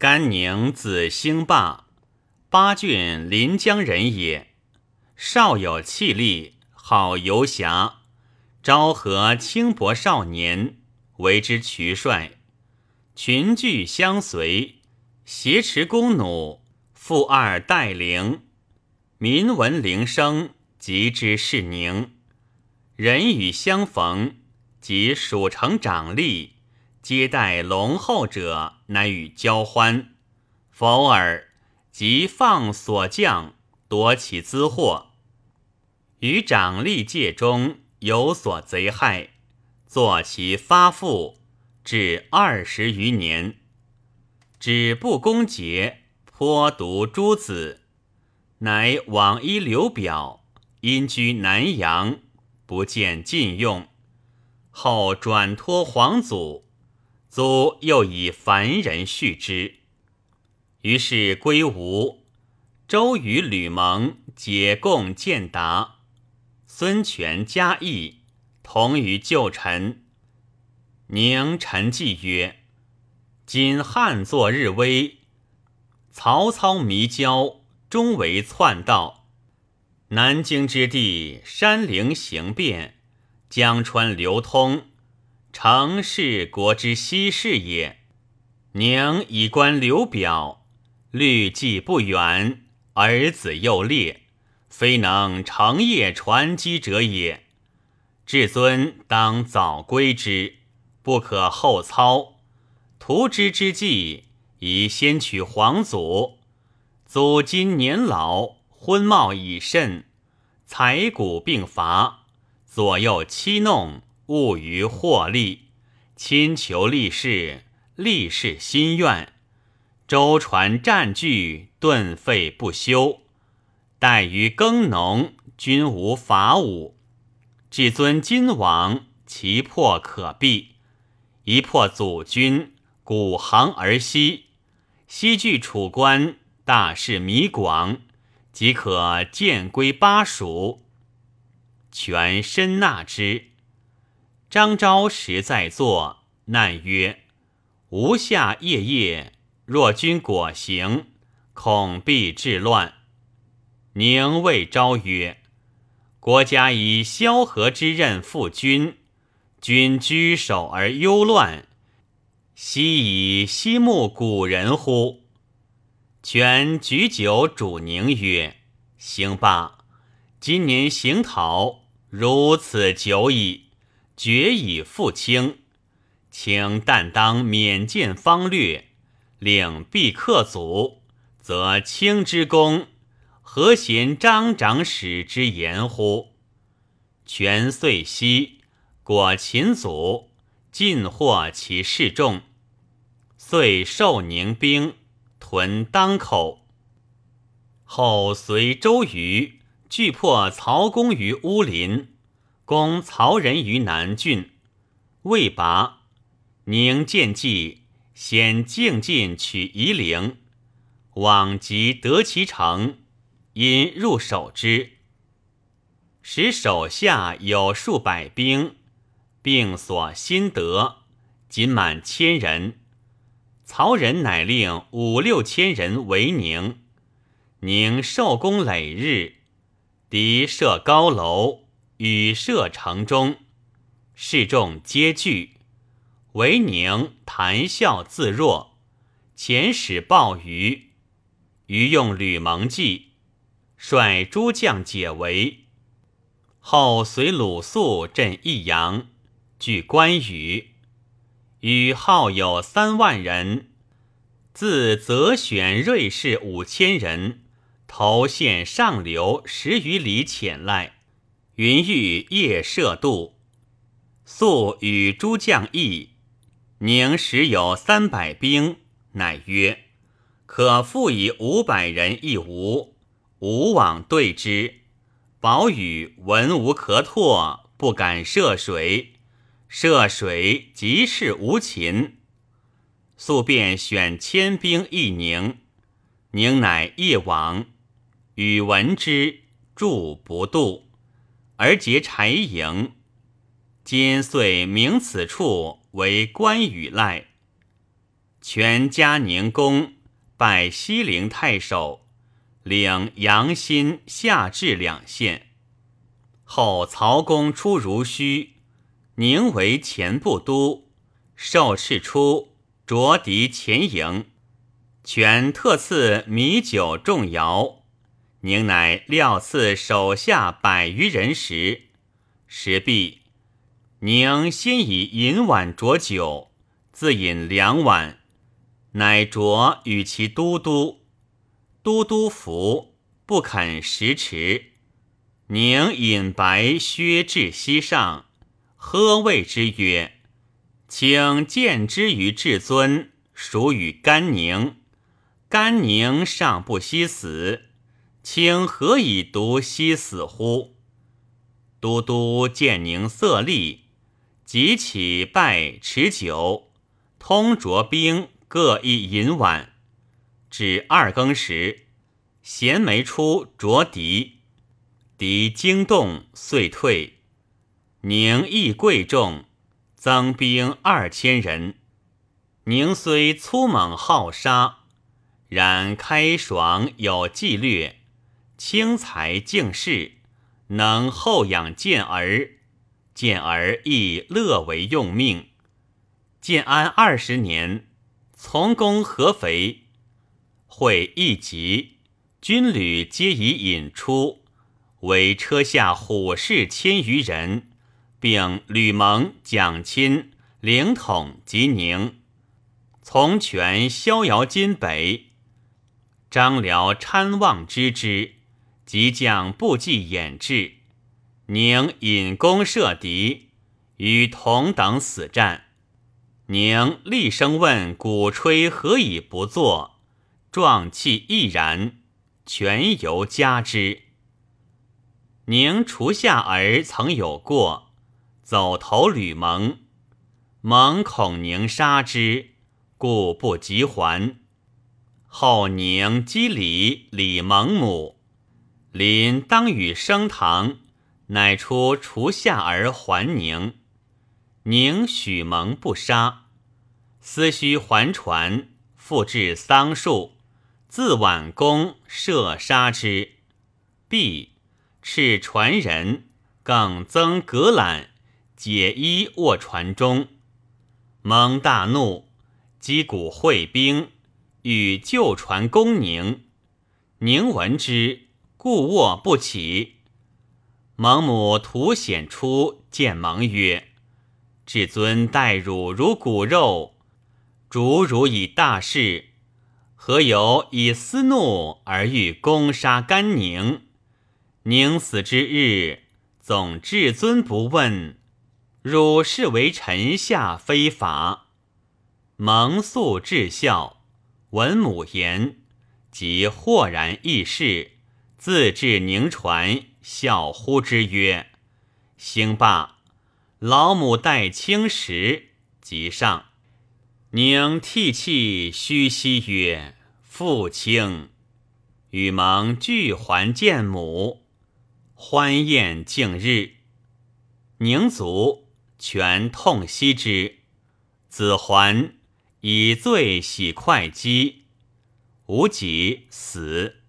甘宁字兴霸，巴郡临江人也。少有气力，好游侠，昭和轻薄少年，为之渠帅。群聚相随，挟持弓弩，负二带铃。民闻铃声，即知是宁。人与相逢，即蜀城长吏接待隆厚者，乃与交欢；否尔，即放所将，夺其资货。于长吏界中有所贼害，作其发父。至二十余年，止不攻节，颇读诸子，乃往依刘表，因居南阳，不见禁用。后转托皇祖，祖又以凡人续之，于是归吴。周瑜、吕蒙皆共建达，孙权、嘉义同于旧臣。宁臣计曰：“今汉作日威，曹操迷郊，终为篡道。南京之地，山陵行变，江川流通，成是国之稀事也。宁以观刘表，虑计不远，儿子又烈，非能成业传基者也。至尊当早归之。”不可后操，图之之计，宜先取皇祖。祖今年老，昏耄已甚，财谷并乏，左右欺弄，误于获利。亲求立事，立事心愿，舟船占据，顿废不休。待于耕农，均无法武。至尊今往，其破可避。一破祖君，古行而西，西据楚关，大势弥广，即可见归巴蜀。权深纳之。张昭实在作难曰：“吾下夜夜，若君果行，恐必致乱。”宁谓昭曰：“国家以萧何之任负君。”君居守而忧乱，奚以西慕古人乎？权举酒主宁曰：“行罢，今年行讨如此久矣，决以复清。请但当免见方略，领必克祖，则卿之功，何嫌张长史之言乎？”权遂息。果秦祖尽获其示众，遂受宁兵屯当口。后随周瑜拒破曹公于乌林，攻曹仁于南郡，未拔。宁见计，先径进取夷陵，往即得其城，因入守之，使手下有数百兵。并所心得，仅满千人。曹仁乃令五六千人围宁，宁受攻累日，敌设高楼，与射城中，士众皆惧。唯宁谈笑自若，遣使报于，于用吕蒙计，率诸将解围。后随鲁肃镇益阳。据关羽，羽号有三万人，自择选锐士五千人，投县上流十余里潜赖。云欲夜射渡，素与诸将议，宁时有三百兵，乃曰：“可复以五百人一吴，吴往对之。保羽闻无可拓，不敢涉水。”涉水即是无秦，速便选千兵一宁，宁乃夜往，与闻之，住不渡，而结柴营。今遂名此处为关羽赖。全嘉宁宫拜西陵太守，领阳新、夏至两县。后曹公出如须，宁为前部都，受敕出着敌前营。权特赐米酒重肴，宁乃料赐手下百余人食。食毕，宁先以银碗酌酒，自饮两碗，乃酌与其都督。都督服，不肯食迟。宁饮白薛至膝上，喝谓之曰：“请见之于至尊，属与甘宁。”甘宁尚不惜死，卿何以独惜死乎？都督见宁色厉，即起拜持酒，通酌兵各一银碗。至二更时，衔枚出着敌，敌惊动，遂退。宁亦贵重，增兵二千人。宁虽粗猛好杀。然开爽有纪略，轻财敬士，能厚养健儿，健儿亦乐为用命。建安二十年，从公合肥，会一急，军旅皆已引出，为车下虎士千余人，并吕蒙、蒋钦凌统及宁，从权逍遥津北。张辽参望之之，即将不计掩制，宁引弓射敌，与同等死战。宁厉声问鼓吹何以不作，壮气毅然，全由加之。宁除下儿曾有过，走投吕蒙，蒙恐宁杀之，故不及还。后宁击李李蒙母，临当与升堂，乃出除下而还宁。宁许蒙不杀，思须还传，复至桑树，自挽弓射杀之。毕，斥传人，更增革缆，解衣卧船中。蒙大怒，击鼓会兵。与旧船攻宁，宁闻之，故卧不起。蒙母图显出，见蒙曰：“至尊待汝如骨肉，逐汝以大事，何有以私怒而欲攻杀甘宁？宁死之日，总至尊不问，汝视为臣下非法。”蒙素至孝。闻母言，即豁然易事，自至宁传，笑呼之曰：“兴罢，老母待轻食。”即上，宁涕泣吁兮曰：“父亲！”与蒙俱还见母，欢宴敬日。宁卒，全痛惜之。子桓。以罪洗会稽，无己死。